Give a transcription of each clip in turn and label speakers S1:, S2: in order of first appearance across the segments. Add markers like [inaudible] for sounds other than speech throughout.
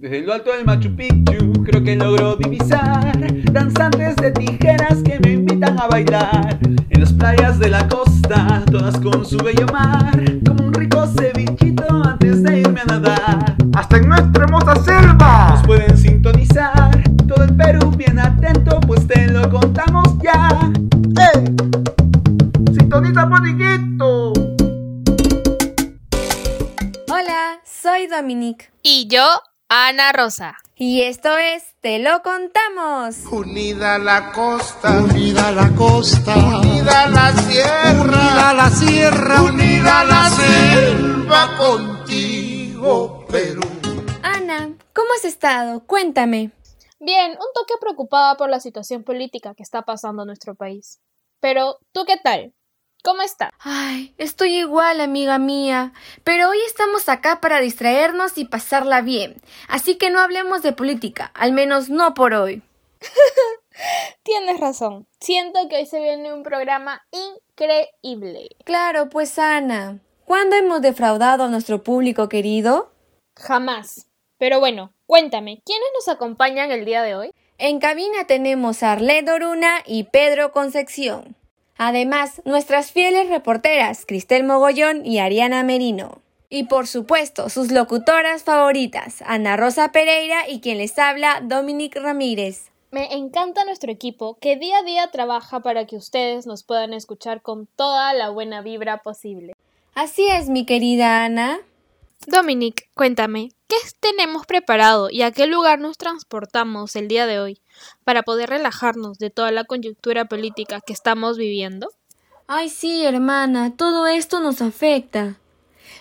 S1: Desde lo alto del Machu Picchu creo que logro divisar danzantes de tijeras que me invitan a bailar en las playas de la costa, todas con su bello mar, como un rico cevichito antes de irme a nadar.
S2: Hasta en nuestra hermosa selva
S1: Nos pueden sintonizar, todo el Perú bien atento, pues te lo contamos ya.
S2: ¡Eh! ¡Sintoniza, Moniquito!
S3: Hola, soy Dominique.
S4: Y yo, Ana Rosa.
S3: Y esto es Te lo contamos.
S5: Unida la costa,
S6: Unida la costa,
S5: unida la sierra,
S6: unida la sierra,
S5: unida la selva contigo, Perú.
S3: Ana, ¿cómo has estado? Cuéntame.
S4: Bien, un toque preocupada por la situación política que está pasando en nuestro país. Pero, ¿tú qué tal? ¿Cómo estás?
S3: Ay, estoy igual, amiga mía. Pero hoy estamos acá para distraernos y pasarla bien. Así que no hablemos de política, al menos no por hoy. [laughs]
S4: Tienes razón. Siento que hoy se viene un programa increíble.
S3: Claro, pues Ana. ¿Cuándo hemos defraudado a nuestro público querido?
S4: Jamás. Pero bueno, cuéntame, ¿quiénes nos acompañan el día de hoy?
S3: En cabina tenemos a Arlet Oruna y Pedro Concepción. Además, nuestras fieles reporteras Cristel Mogollón y Ariana Merino. Y por supuesto, sus locutoras favoritas, Ana Rosa Pereira y quien les habla, Dominic Ramírez.
S4: Me encanta nuestro equipo que día a día trabaja para que ustedes nos puedan escuchar con toda la buena vibra posible.
S3: Así es, mi querida Ana.
S4: Dominic, cuéntame, ¿qué tenemos preparado y a qué lugar nos transportamos el día de hoy para poder relajarnos de toda la coyuntura política que estamos viviendo?
S3: Ay, sí, hermana, todo esto nos afecta.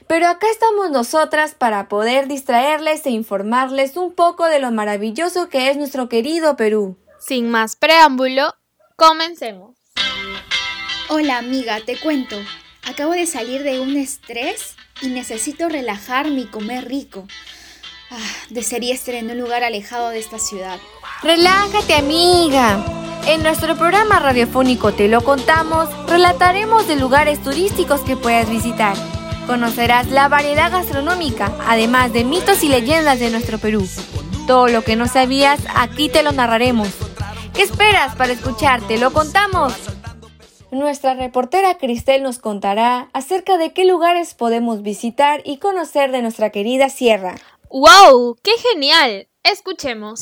S3: Pero acá estamos nosotras para poder distraerles e informarles un poco de lo maravilloso que es nuestro querido Perú.
S4: Sin más preámbulo, comencemos.
S7: Hola amiga, te cuento. Acabo de salir de un estrés y necesito relajarme y comer rico. Ah, desearía estar en un lugar alejado de esta ciudad.
S3: Relájate, amiga. En nuestro programa radiofónico Te lo contamos, relataremos de lugares turísticos que puedas visitar. Conocerás la variedad gastronómica, además de mitos y leyendas de nuestro Perú. Todo lo que no sabías, aquí te lo narraremos. ¿Qué esperas para escuchar? Te lo contamos. Nuestra reportera Cristel nos contará acerca de qué lugares podemos visitar y conocer de nuestra querida sierra.
S4: ¡Wow! ¡Qué genial! Escuchemos.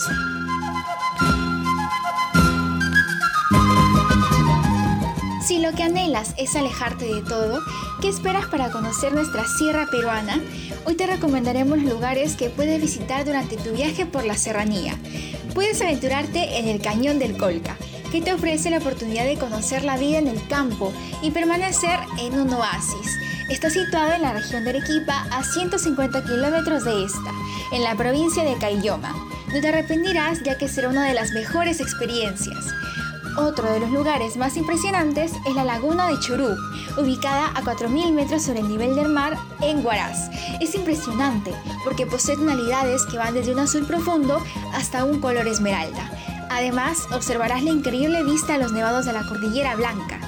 S7: Si lo que anhelas es alejarte de todo, ¿qué esperas para conocer nuestra sierra peruana? Hoy te recomendaremos los lugares que puedes visitar durante tu viaje por la serranía. Puedes aventurarte en el Cañón del Colca, te ofrece la oportunidad de conocer la vida en el campo y permanecer en un oasis. Está situado en la región de Arequipa, a 150 kilómetros de esta, en la provincia de Caylloma. No te arrepentirás ya que será una de las mejores experiencias. Otro de los lugares más impresionantes es la laguna de Churú, ubicada a 4.000 metros sobre el nivel del mar en Huaraz. Es impresionante porque posee tonalidades que van desde un azul profundo hasta un color esmeralda. Además, observarás la increíble vista a los nevados de la Cordillera Blanca.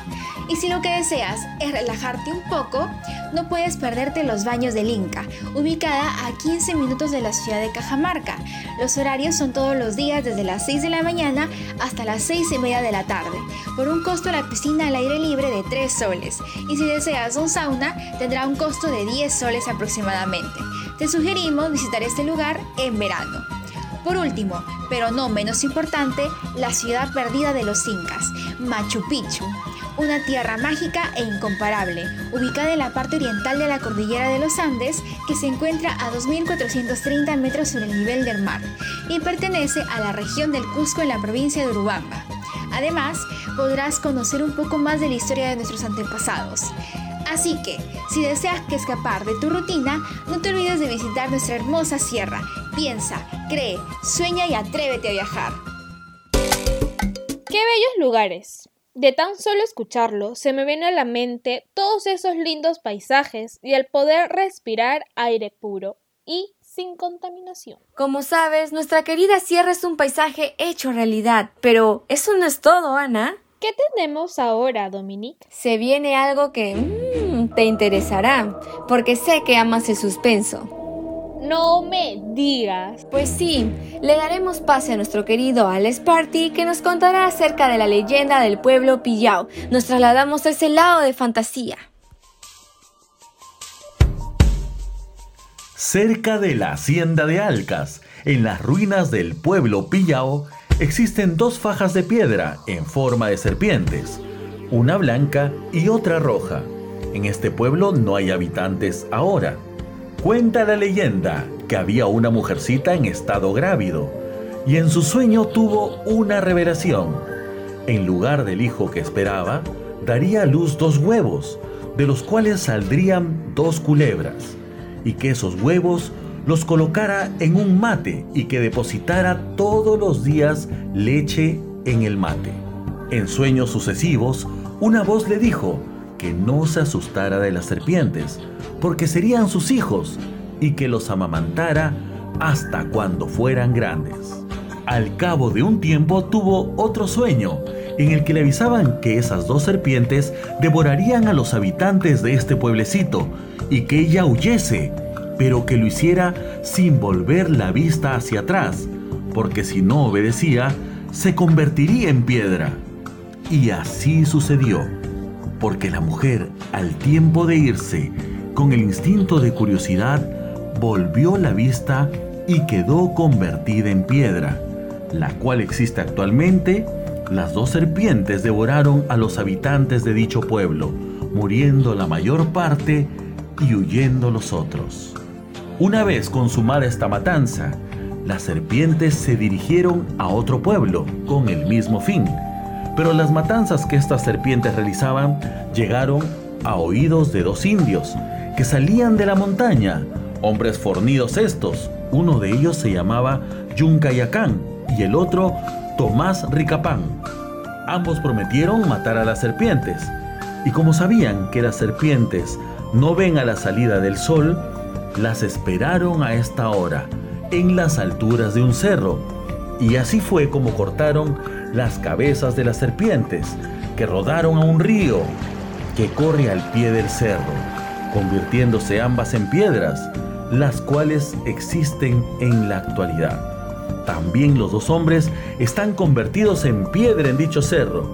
S7: Y si lo que deseas es relajarte un poco, no puedes perderte los baños del Inca, ubicada a 15 minutos de la ciudad de Cajamarca. Los horarios son todos los días desde las 6 de la mañana hasta las 6 y media de la tarde, por un costo la piscina al aire libre de 3 soles. Y si deseas un sauna, tendrá un costo de 10 soles aproximadamente. Te sugerimos visitar este lugar en verano. Por último, pero no menos importante, la ciudad perdida de los incas, Machu Picchu. Una tierra mágica e incomparable, ubicada en la parte oriental de la cordillera de los Andes, que se encuentra a 2.430 metros sobre el nivel del mar, y pertenece a la región del Cusco en la provincia de Urubamba. Además, podrás conocer un poco más de la historia de nuestros antepasados. Así que, si deseas que escapar de tu rutina, no te olvides de visitar nuestra hermosa sierra. Piensa, cree, sueña y atrévete a viajar.
S4: ¡Qué bellos lugares! De tan solo escucharlo, se me viene a la mente todos esos lindos paisajes y el poder respirar aire puro y sin contaminación.
S3: Como sabes, nuestra querida sierra es un paisaje hecho realidad, pero eso no es todo, Ana.
S4: ¿Qué tenemos ahora, Dominique?
S3: Se viene algo que mm, te interesará, porque sé que amas el suspenso.
S4: No me digas.
S3: Pues sí, le daremos pase a nuestro querido Alex Party que nos contará acerca de la leyenda del pueblo Pillao. Nos trasladamos a ese lado de fantasía.
S8: Cerca de la hacienda de Alcas, en las ruinas del pueblo Pillao, existen dos fajas de piedra en forma de serpientes, una blanca y otra roja. En este pueblo no hay habitantes ahora. Cuenta la leyenda que había una mujercita en estado grávido y en su sueño tuvo una revelación. En lugar del hijo que esperaba, daría a luz dos huevos, de los cuales saldrían dos culebras, y que esos huevos los colocara en un mate y que depositara todos los días leche en el mate. En sueños sucesivos, una voz le dijo que no se asustara de las serpientes, porque serían sus hijos, y que los amamantara hasta cuando fueran grandes. Al cabo de un tiempo tuvo otro sueño, en el que le avisaban que esas dos serpientes devorarían a los habitantes de este pueblecito y que ella huyese, pero que lo hiciera sin volver la vista hacia atrás, porque si no obedecía, se convertiría en piedra. Y así sucedió, porque la mujer, al tiempo de irse, con el instinto de curiosidad, volvió la vista y quedó convertida en piedra, la cual existe actualmente. Las dos serpientes devoraron a los habitantes de dicho pueblo, muriendo la mayor parte y huyendo los otros. Una vez consumada esta matanza, las serpientes se dirigieron a otro pueblo con el mismo fin, pero las matanzas que estas serpientes realizaban llegaron a oídos de dos indios que salían de la montaña, hombres fornidos estos. Uno de ellos se llamaba Yuncayacán y el otro Tomás Ricapán. Ambos prometieron matar a las serpientes, y como sabían que las serpientes no ven a la salida del sol, las esperaron a esta hora, en las alturas de un cerro, y así fue como cortaron las cabezas de las serpientes, que rodaron a un río que corre al pie del cerro, convirtiéndose ambas en piedras, las cuales existen en la actualidad. También los dos hombres están convertidos en piedra en dicho cerro,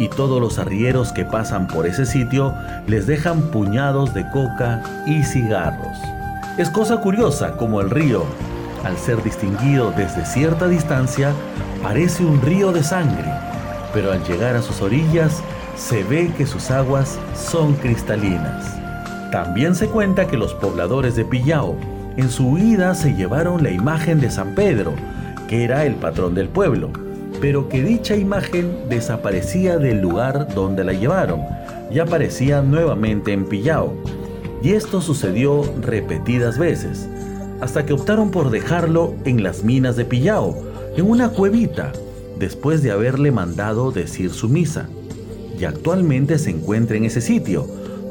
S8: y todos los arrieros que pasan por ese sitio les dejan puñados de coca y cigarros. Es cosa curiosa como el río, al ser distinguido desde cierta distancia, parece un río de sangre, pero al llegar a sus orillas se ve que sus aguas son cristalinas. También se cuenta que los pobladores de Pillao en su huida se llevaron la imagen de San Pedro, que era el patrón del pueblo, pero que dicha imagen desaparecía del lugar donde la llevaron y aparecía nuevamente en Pillao. Y esto sucedió repetidas veces, hasta que optaron por dejarlo en las minas de Pillao, en una cuevita, después de haberle mandado decir su misa. Y actualmente se encuentra en ese sitio,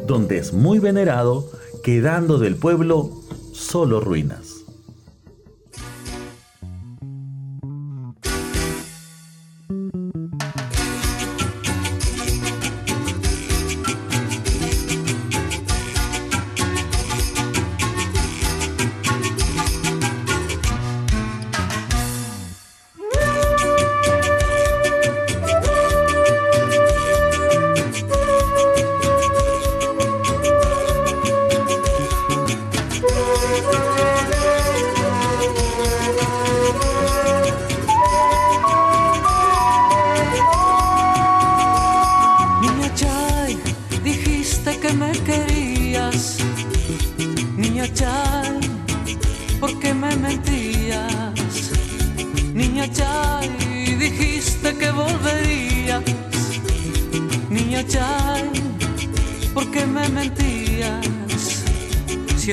S8: donde es muy venerado, quedando del pueblo solo ruinas.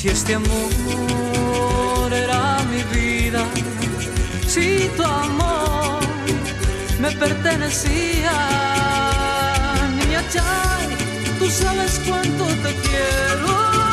S9: Si este amor era mi vida, si tu amor me pertenecía, niña Chay, tú sabes cuánto te quiero.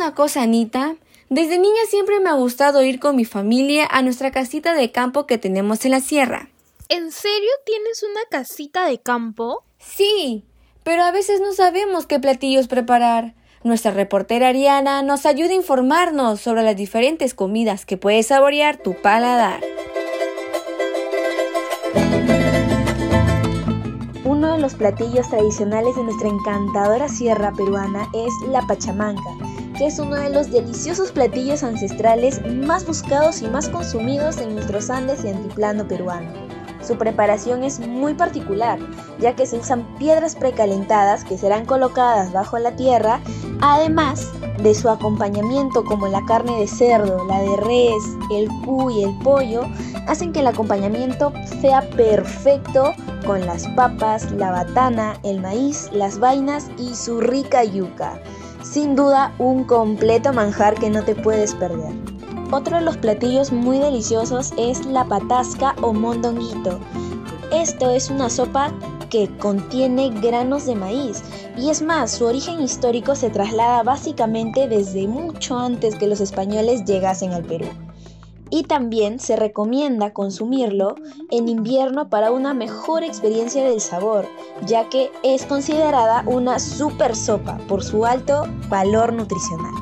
S3: Una cosa, Anita? Desde niña siempre me ha gustado ir con mi familia a nuestra casita de campo que tenemos en la sierra.
S4: ¿En serio tienes una casita de campo?
S3: Sí, pero a veces no sabemos qué platillos preparar. Nuestra reportera Ariana nos ayuda a informarnos sobre las diferentes comidas que puedes saborear tu paladar.
S10: Uno de los platillos tradicionales de nuestra encantadora sierra peruana es la pachamanca, que es uno de los deliciosos platillos ancestrales más buscados y más consumidos en nuestros Andes y antiplano peruano. Su preparación es muy particular, ya que se usan piedras precalentadas que serán colocadas bajo la tierra, además de su acompañamiento como la carne de cerdo, la de res, el cu y el pollo, hacen que el acompañamiento sea perfecto con las papas, la batana, el maíz, las vainas y su rica yuca. Sin duda un completo manjar que no te puedes perder. Otro de los platillos muy deliciosos es la patasca o mondonguito. Esto es una sopa que contiene granos de maíz y es más, su origen histórico se traslada básicamente desde mucho antes que los españoles llegasen al Perú. Y también se recomienda consumirlo en invierno para una mejor experiencia del sabor, ya que es considerada una super sopa por su alto valor nutricional.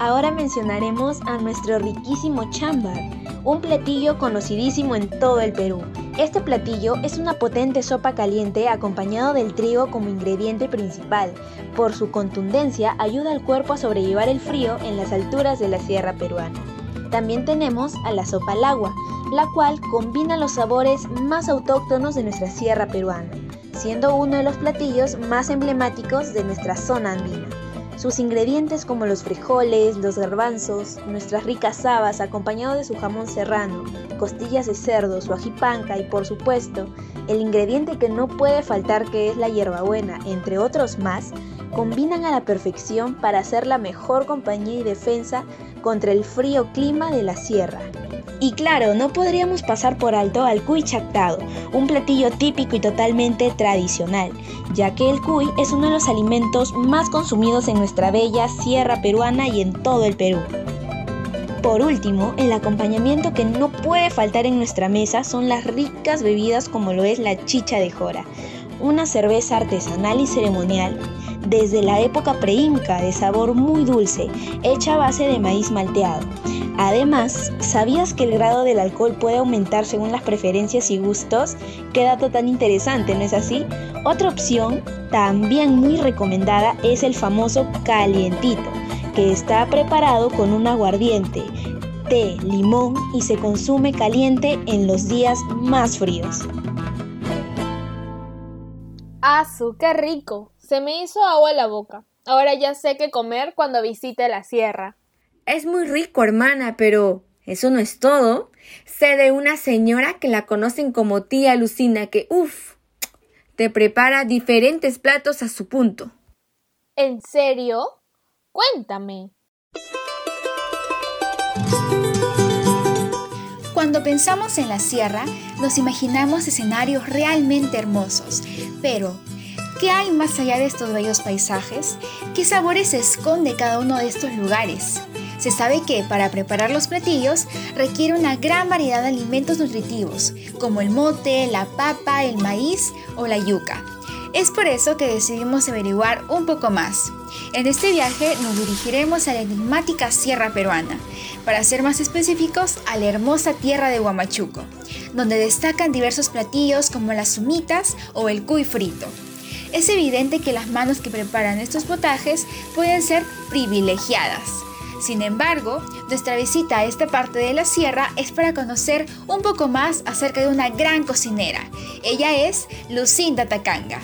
S10: Ahora mencionaremos a nuestro riquísimo chambar, un platillo conocidísimo en todo el Perú. Este platillo es una potente sopa caliente acompañado del trigo como ingrediente principal. Por su contundencia ayuda al cuerpo a sobrellevar el frío en las alturas de la sierra peruana. También tenemos a la sopa al agua, la cual combina los sabores más autóctonos de nuestra sierra peruana, siendo uno de los platillos más emblemáticos de nuestra zona andina. Sus ingredientes como los frijoles, los garbanzos, nuestras ricas habas acompañado de su jamón serrano, costillas de cerdo, su ajipanca y por supuesto, el ingrediente que no puede faltar que es la hierbabuena, entre otros más, combinan a la perfección para hacer la mejor compañía y defensa contra el frío clima de la sierra. Y claro, no podríamos pasar por alto al cuy chactado, un platillo típico y totalmente tradicional, ya que el cuy es uno de los alimentos más consumidos en nuestra bella sierra peruana y en todo el Perú. Por último, el acompañamiento que no puede faltar en nuestra mesa son las ricas bebidas como lo es la chicha de jora, una cerveza artesanal y ceremonial desde la época preinca de sabor muy dulce, hecha a base de maíz malteado. Además, ¿sabías que el grado del alcohol puede aumentar según las preferencias y gustos? Qué dato tan interesante, ¿no es así? Otra opción, también muy recomendada, es el famoso calientito, que está preparado con un aguardiente, té, limón y se consume caliente en los días más fríos.
S4: ¡Azu, qué rico! Se me hizo agua la boca. Ahora ya sé qué comer cuando visite la sierra.
S3: Es muy rico, hermana, pero eso no es todo. Sé de una señora que la conocen como tía Lucina que, uff, te prepara diferentes platos a su punto.
S4: ¿En serio? Cuéntame.
S7: Cuando pensamos en la sierra, nos imaginamos escenarios realmente hermosos, pero ¿qué hay más allá de estos bellos paisajes? ¿Qué sabores se esconde cada uno de estos lugares? Se sabe que para preparar los platillos requiere una gran variedad de alimentos nutritivos, como el mote, la papa, el maíz o la yuca. Es por eso que decidimos averiguar un poco más. En este viaje nos dirigiremos a la enigmática sierra peruana, para ser más específicos a la hermosa tierra de Huamachuco, donde destacan diversos platillos como las humitas o el cuy frito. Es evidente que las manos que preparan estos potajes pueden ser privilegiadas. Sin embargo, nuestra visita a esta parte de la sierra es para conocer un poco más acerca de una gran cocinera. Ella es Lucinda Tacanga,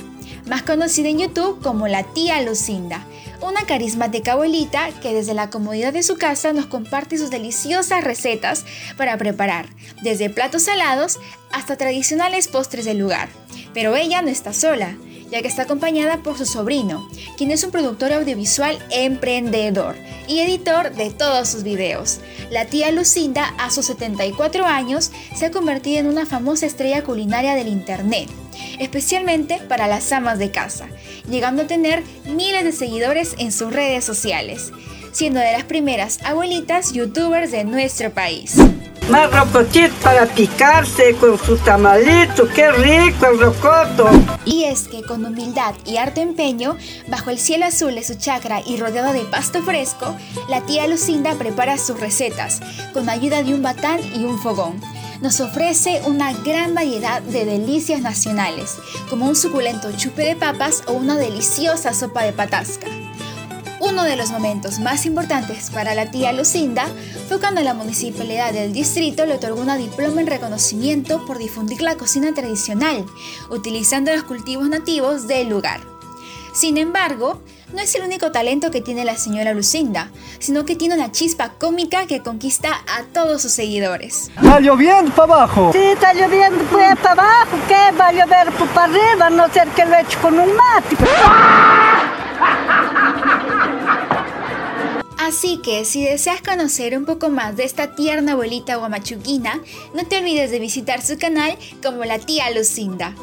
S7: más conocida en YouTube como la tía Lucinda, una carismática abuelita que desde la comodidad de su casa nos comparte sus deliciosas recetas para preparar, desde platos salados hasta tradicionales postres del lugar. Pero ella no está sola ya que está acompañada por su sobrino, quien es un productor audiovisual emprendedor y editor de todos sus videos. La tía Lucinda, a sus 74 años, se ha convertido en una famosa estrella culinaria del Internet, especialmente para las amas de casa, llegando a tener miles de seguidores en sus redes sociales, siendo de las primeras abuelitas youtubers de nuestro país.
S11: Más rocochito para picarse con su tamalito, qué rico el rocoto.
S7: Y es que con humildad y harto empeño, bajo el cielo azul de su chacra y rodeado de pasto fresco, la tía Lucinda prepara sus recetas con ayuda de un batán y un fogón. Nos ofrece una gran variedad de delicias nacionales, como un suculento chupe de papas o una deliciosa sopa de patasca. Uno de los momentos más importantes para la tía Lucinda fue cuando la municipalidad del distrito le otorgó una diploma en reconocimiento por difundir la cocina tradicional, utilizando los cultivos nativos del lugar. Sin embargo, no es el único talento que tiene la señora Lucinda, sino que tiene una chispa cómica que conquista a todos sus seguidores.
S11: ¿Está lloviendo para abajo?
S12: Sí, está lloviendo pues para abajo. ¿Qué va a llover para arriba? A no ser que lo eche con un mate.
S7: Así que si deseas conocer un poco más de esta tierna abuelita guamachuquina, no te olvides de visitar su canal como la tía Lucinda.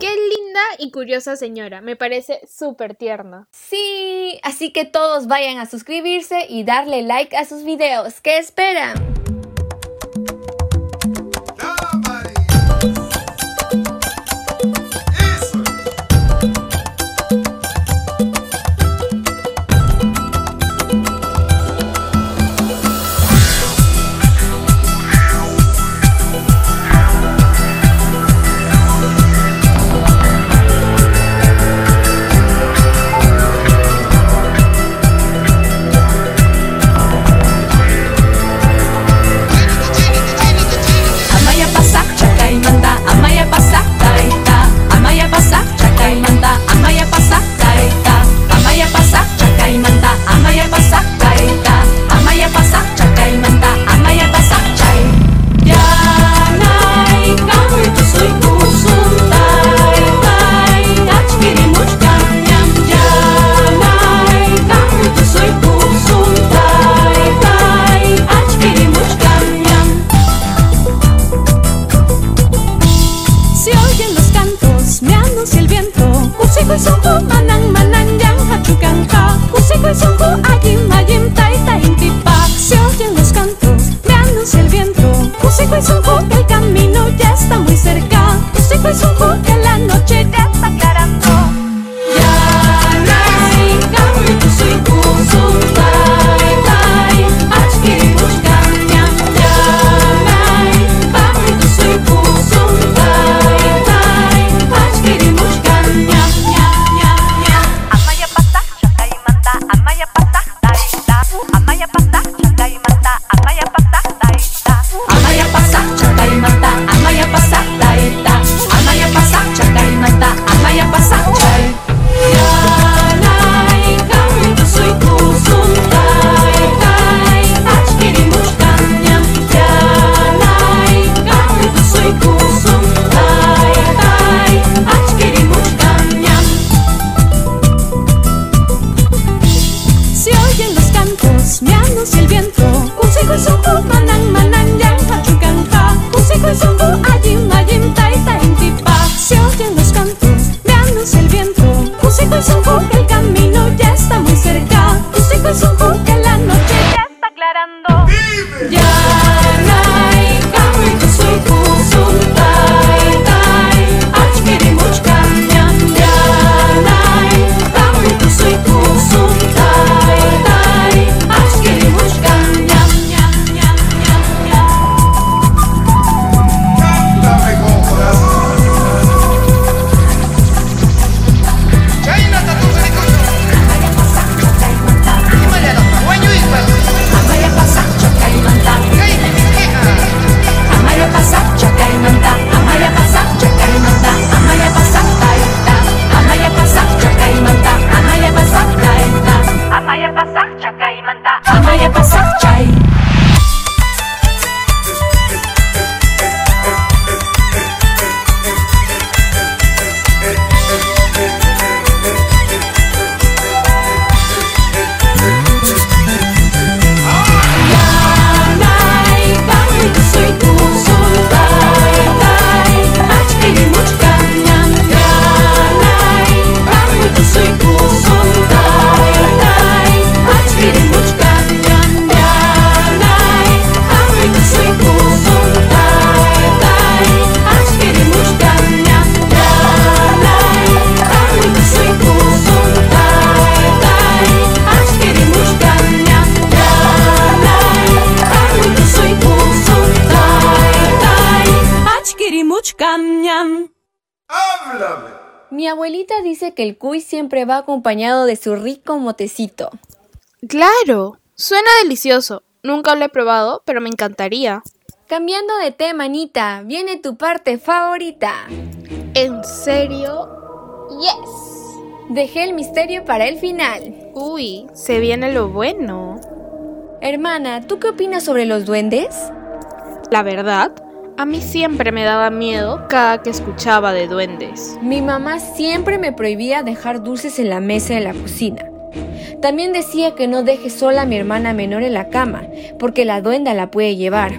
S4: Qué linda y curiosa señora, me parece súper tierna.
S3: Sí, así que todos vayan a suscribirse y darle like a sus videos. ¿Qué esperan?
S13: Ya nai kami tu soy
S3: abuelita dice que el cuy siempre va acompañado de su rico motecito.
S4: Claro, suena delicioso. Nunca lo he probado, pero me encantaría.
S3: Cambiando de tema, Anita, viene tu parte favorita.
S4: ¿En serio? Yes.
S3: Dejé el misterio para el final.
S4: Uy, se viene lo bueno.
S3: Hermana, ¿tú qué opinas sobre los duendes?
S4: La verdad, a mí siempre me daba miedo cada que escuchaba de duendes.
S3: Mi mamá siempre me prohibía dejar dulces en la mesa de la cocina. También decía que no deje sola a mi hermana menor en la cama, porque la duenda la puede llevar.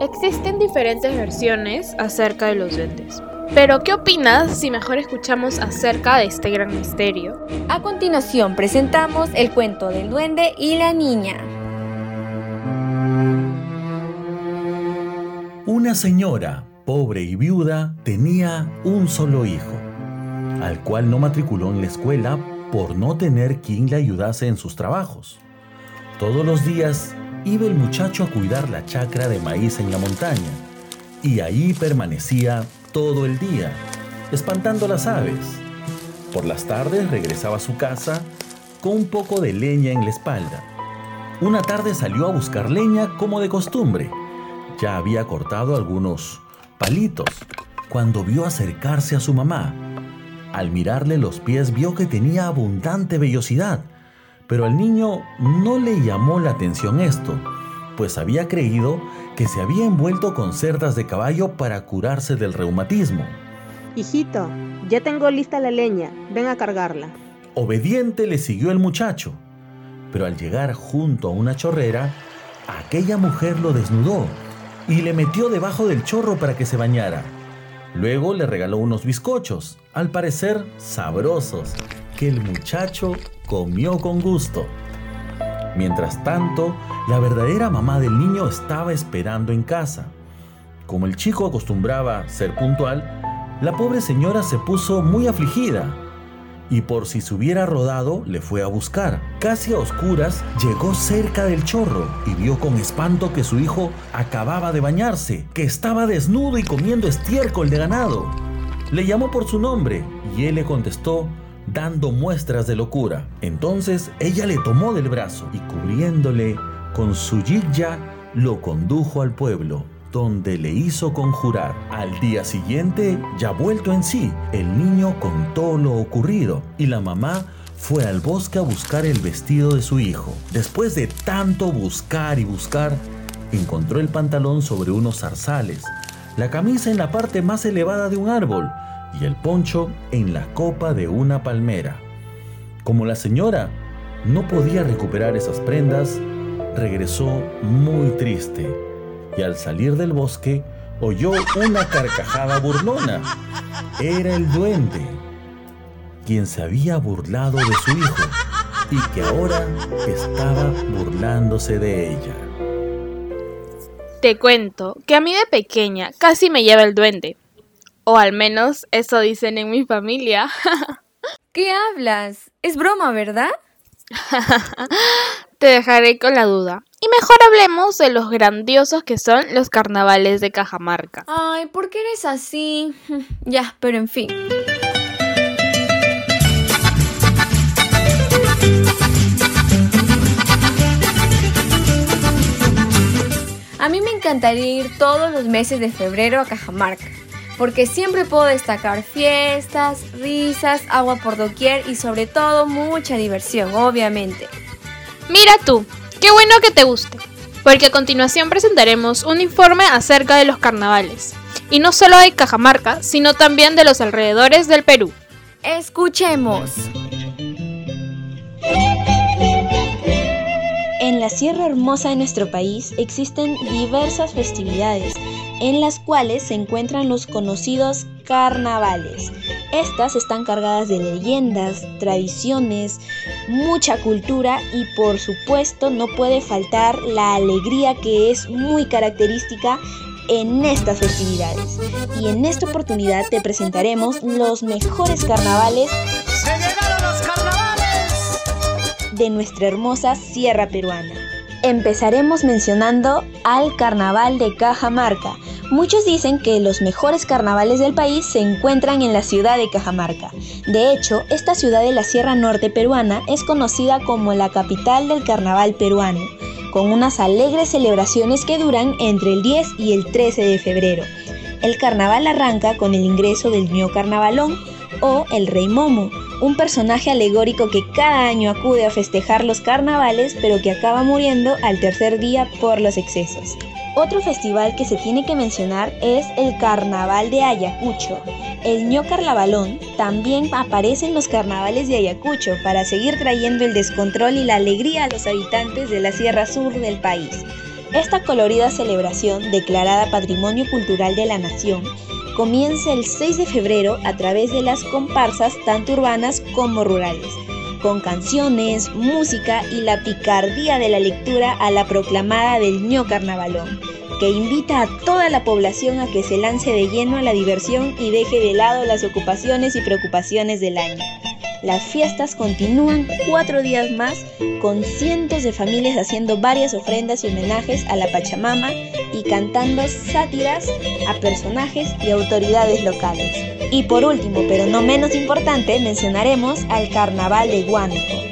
S4: Existen diferentes versiones acerca de los duendes. Pero, ¿qué opinas si mejor escuchamos acerca de este gran misterio?
S3: A continuación presentamos el cuento del duende y la niña.
S8: Una señora, pobre y viuda, tenía un solo hijo, al cual no matriculó en la escuela por no tener quien le ayudase en sus trabajos. Todos los días iba el muchacho a cuidar la chacra de maíz en la montaña, y ahí permanecía todo el día, espantando las aves. Por las tardes regresaba a su casa con un poco de leña en la espalda. Una tarde salió a buscar leña como de costumbre. Ya había cortado algunos palitos cuando vio acercarse a su mamá. Al mirarle los pies vio que tenía abundante vellosidad, pero al niño no le llamó la atención esto, pues había creído que se había envuelto con cerdas de caballo para curarse del reumatismo.
S14: Hijito, ya tengo lista la leña, ven a cargarla.
S8: Obediente le siguió el muchacho, pero al llegar junto a una chorrera, aquella mujer lo desnudó y le metió debajo del chorro para que se bañara. Luego le regaló unos bizcochos, al parecer sabrosos, que el muchacho comió con gusto. Mientras tanto, la verdadera mamá del niño estaba esperando en casa. Como el chico acostumbraba ser puntual, la pobre señora se puso muy afligida y por si se hubiera rodado le fue a buscar. Casi a oscuras llegó cerca del chorro y vio con espanto que su hijo acababa de bañarse, que estaba desnudo y comiendo estiércol de ganado. Le llamó por su nombre y él le contestó dando muestras de locura. Entonces ella le tomó del brazo y cubriéndole con su yigya lo condujo al pueblo donde le hizo conjurar. Al día siguiente, ya vuelto en sí, el niño contó lo ocurrido y la mamá fue al bosque a buscar el vestido de su hijo. Después de tanto buscar y buscar, encontró el pantalón sobre unos zarzales, la camisa en la parte más elevada de un árbol y el poncho en la copa de una palmera. Como la señora no podía recuperar esas prendas, regresó muy triste y al salir del bosque oyó una carcajada burlona. Era el duende, quien se había burlado de su hijo y que ahora estaba burlándose de ella.
S4: Te cuento que a mí de pequeña casi me lleva el duende. O al menos eso dicen en mi familia. [laughs]
S3: ¿Qué hablas? Es broma, ¿verdad? [laughs]
S4: Te dejaré con la duda. Y mejor hablemos de los grandiosos que son los carnavales de Cajamarca.
S3: Ay, ¿por qué eres así? [laughs] Ya, pero en fin. A mí me encantaría ir todos los meses de febrero a Cajamarca, porque siempre puedo destacar fiestas, risas, agua por doquier y sobre todo mucha diversión, obviamente.
S4: Mira tú, qué bueno que te guste, porque a continuación presentaremos un informe acerca de los carnavales, y no solo de Cajamarca, sino también de los alrededores del Perú.
S3: Escuchemos.
S10: En la Sierra Hermosa de nuestro país existen diversas festividades en las cuales se encuentran los conocidos carnavales. Estas están cargadas de leyendas, tradiciones, mucha cultura y por supuesto no puede faltar la alegría que es muy característica en estas festividades. Y en esta oportunidad te presentaremos los mejores carnavales
S5: ¡Se llegaron los!
S10: De nuestra hermosa sierra peruana. Empezaremos mencionando al Carnaval de Cajamarca. Muchos dicen que los mejores carnavales del país se encuentran en la ciudad de Cajamarca. De hecho, esta ciudad de la Sierra Norte peruana es conocida como la capital del carnaval peruano, con unas alegres celebraciones que duran entre el 10 y el 13 de febrero. El carnaval arranca con el ingreso del ño carnavalón o el rey Momo, un personaje alegórico que cada año acude a festejar los carnavales pero que acaba muriendo al tercer día por los excesos. Otro festival que se tiene que mencionar es el Carnaval de Ayacucho. El ño carnavalón también aparece en los carnavales de Ayacucho para seguir trayendo el descontrol y la alegría a los habitantes de la Sierra Sur del país. Esta colorida celebración, declarada Patrimonio Cultural de la Nación, comienza el 6 de febrero a través de las comparsas tanto urbanas como rurales, con canciones, música y la picardía de la lectura a la proclamada del ño carnavalón, que invita a toda la población a que se lance de lleno a la diversión y deje de lado las ocupaciones y preocupaciones del año. Las fiestas continúan cuatro días más con cientos de familias haciendo varias ofrendas y homenajes a la Pachamama y cantando sátiras a personajes y autoridades locales. Y por último, pero no menos importante, mencionaremos al Carnaval de Huánuco.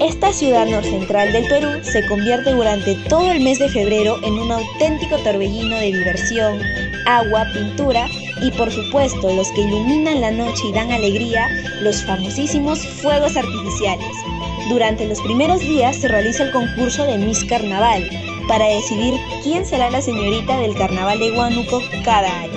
S10: Esta ciudad norcentral del Perú se convierte durante todo el mes de febrero en un auténtico torbellino de diversión, agua, pintura y por supuesto los que iluminan la noche y dan alegría, los famosísimos fuegos artificiales. Durante los primeros días se realiza el concurso de Miss Carnaval para decidir quién será la señorita del Carnaval de Huánuco cada año.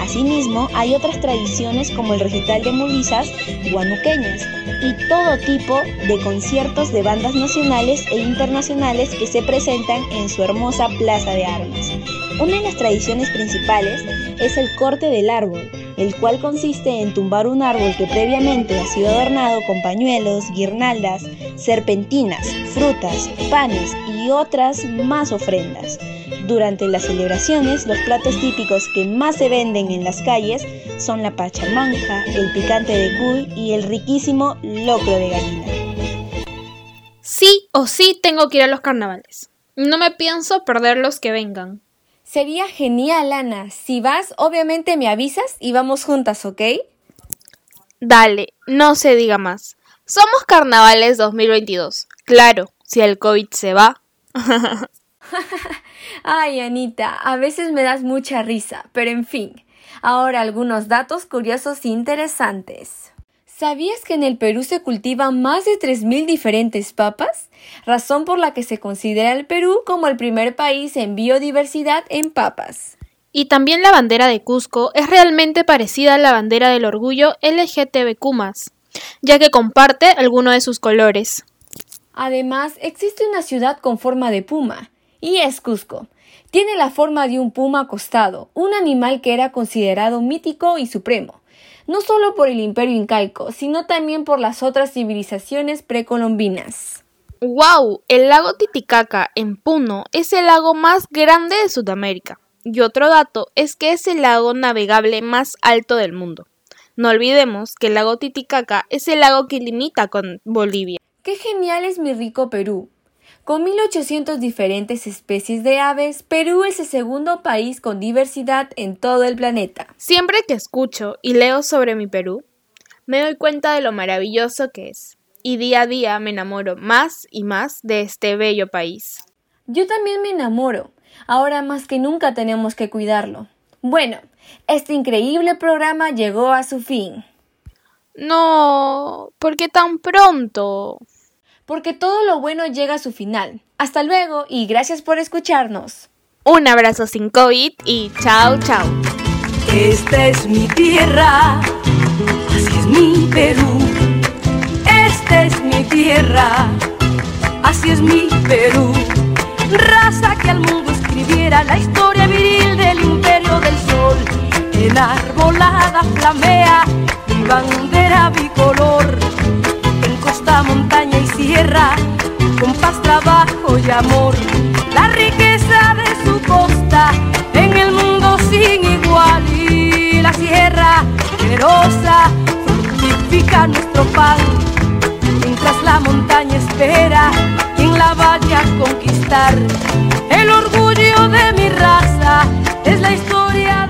S10: Asimismo, hay otras tradiciones como el recital de movisas guanuqueñas y todo tipo de conciertos de bandas nacionales e internacionales que se presentan en su hermosa plaza de armas. Una de las tradiciones principales es el corte del árbol, el cual consiste en tumbar un árbol que previamente ha sido adornado con pañuelos, guirnaldas, serpentinas, frutas, panes y otras más ofrendas. Durante las celebraciones, los platos típicos que más se venden en las calles son la pachamanja, el picante de cuy y el riquísimo locro de gallina.
S4: Sí o sí tengo que ir a los carnavales. No me pienso perder los que vengan.
S3: Sería genial, Ana. Si vas, obviamente me avisas y vamos juntas, ¿ok?
S4: Dale, no se diga más. Somos Carnavales 2022. Claro, si el COVID se va. [laughs]
S3: Ay, Anita, a veces me das mucha risa, pero en fin. Ahora algunos datos curiosos e interesantes. ¿Sabías que en el Perú se cultivan más de 3.000 diferentes papas? Razón por la que se considera el Perú como el primer país en biodiversidad en papas.
S4: Y también la bandera de Cusco es realmente parecida a la bandera del orgullo LGTBQ, ya que comparte alguno de sus colores.
S3: Además, existe una ciudad con forma de puma, y es Cusco. Tiene la forma de un puma acostado, un animal que era considerado mítico y supremo, no solo por el imperio incaico, sino también por las otras civilizaciones precolombinas.
S4: ¡Wow! El lago Titicaca en Puno es el lago más grande de Sudamérica. Y otro dato es que es el lago navegable más alto del mundo. No olvidemos que el lago Titicaca es el lago que limita con Bolivia.
S3: ¡Qué genial es mi rico Perú! Con 1800 diferentes especies de aves, Perú es el segundo país con diversidad en todo el planeta.
S4: Siempre que escucho y leo sobre mi Perú, me doy cuenta de lo maravilloso que es. Y día a día me enamoro más y más de este bello país.
S3: Yo también me enamoro. Ahora más que nunca tenemos que cuidarlo. Bueno, este increíble programa llegó a su fin.
S4: No, ¿por qué tan pronto?
S3: Porque todo lo bueno llega a su final. Hasta luego y gracias por escucharnos.
S4: Un abrazo sin COVID y chao, chao.
S15: Esta es mi tierra, así es mi Perú. Esta es mi tierra, así es mi Perú. Raza que al mundo escribiera la historia viril del imperio del sol. Enarbolada flamea mi bandera bicolor. Montaña y sierra, con paz, trabajo y amor. La riqueza de su costa en el mundo sin igual. Y la sierra generosa fortifica nuestro pan. Mientras la montaña espera quien la vaya a conquistar. El orgullo de mi raza es la historia